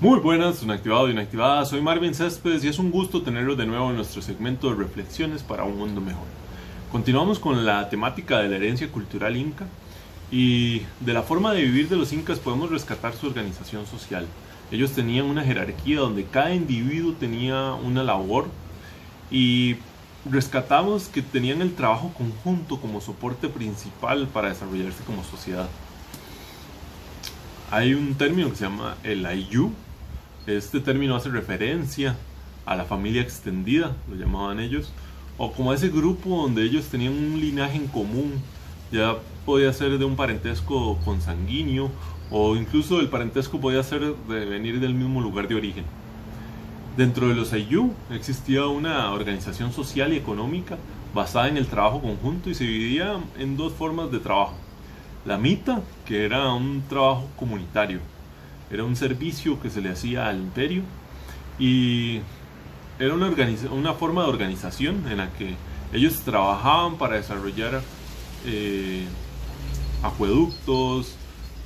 Muy buenas, inactivado y inactivada. Soy Marvin Céspedes y es un gusto tenerlos de nuevo en nuestro segmento de reflexiones para un mundo mejor. Continuamos con la temática de la herencia cultural inca y de la forma de vivir de los incas podemos rescatar su organización social. Ellos tenían una jerarquía donde cada individuo tenía una labor y rescatamos que tenían el trabajo conjunto como soporte principal para desarrollarse como sociedad. Hay un término que se llama el Ayu. Este término hace referencia a la familia extendida, lo llamaban ellos, o como ese grupo donde ellos tenían un linaje en común, ya podía ser de un parentesco consanguíneo o incluso el parentesco podía ser de venir del mismo lugar de origen. Dentro de los Ayu existía una organización social y económica basada en el trabajo conjunto y se dividía en dos formas de trabajo la mita, que era un trabajo comunitario, era un servicio que se le hacía al imperio y era una, forma de organización en la que ellos trabajaban para desarrollar eh, acueductos,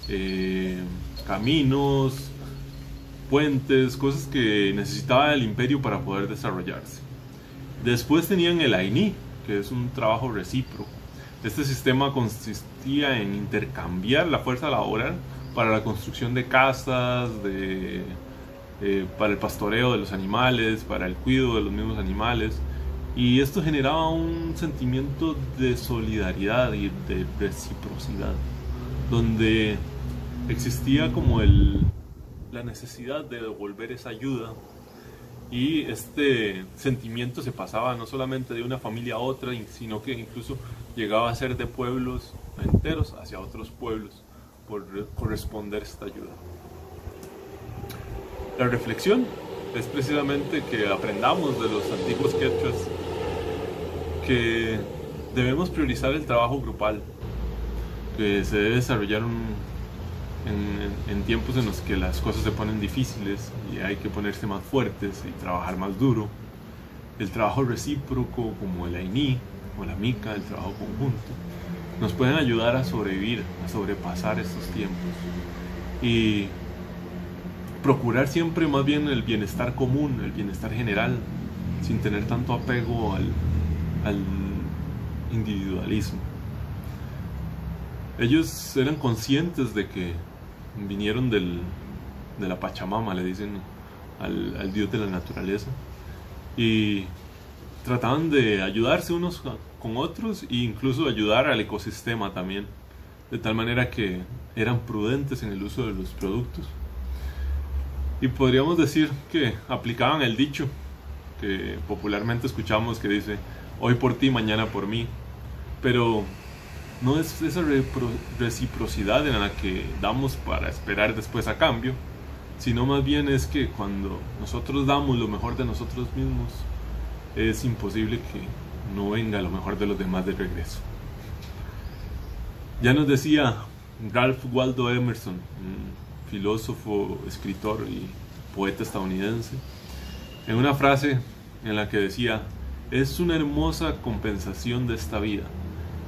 eh, caminos, puentes, cosas que necesitaba el imperio para poder desarrollarse. Después tenían el AINI, que es un trabajo recíproco este sistema consistía en intercambiar la fuerza laboral para la construcción de casas, de, eh, para el pastoreo de los animales, para el cuidado de los mismos animales. Y esto generaba un sentimiento de solidaridad y de reciprocidad, donde existía como el, la necesidad de devolver esa ayuda y este sentimiento se pasaba no solamente de una familia a otra, sino que incluso llegaba a ser de pueblos enteros hacia otros pueblos corresponder esta ayuda. La reflexión es precisamente que aprendamos de los antiguos quechuas que debemos priorizar el trabajo grupal, que se debe desarrollar un en, tiempos en los que las cosas se ponen difíciles y hay que ponerse más fuertes y trabajar más duro. El trabajo recíproco como el AINI o la MICA, el trabajo conjunto, nos pueden ayudar a sobrevivir, a sobrepasar estos tiempos y procurar siempre más bien el bienestar común, el bienestar general, sin tener tanto apego al, al individualismo. Ellos eran conscientes de que vinieron del, de la Pachamama, le dicen al, dios de la naturaleza. Y trataban de ayudarse unos con otros e incluso ayudar al ecosistema también. De tal manera que eran prudentes en el uso de los productos. Y podríamos decir que aplicaban el dicho que popularmente escuchamos que dice, hoy por ti, mañana por mí. Pero no es esa reciprocidad en la que damos para esperar después a cambio, sino más bien es que cuando nosotros damos lo mejor de nosotros mismos, es imposible que no venga lo mejor de los demás de regreso. Ya nos decía Ralph Waldo Emerson, un filósofo, escritor y poeta estadounidense, en una frase en la que decía, es una hermosa compensación de esta vida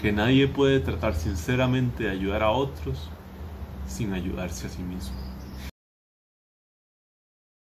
que nadie puede tratar sinceramente de ayudar a otros sin ayudarse a sí mismo.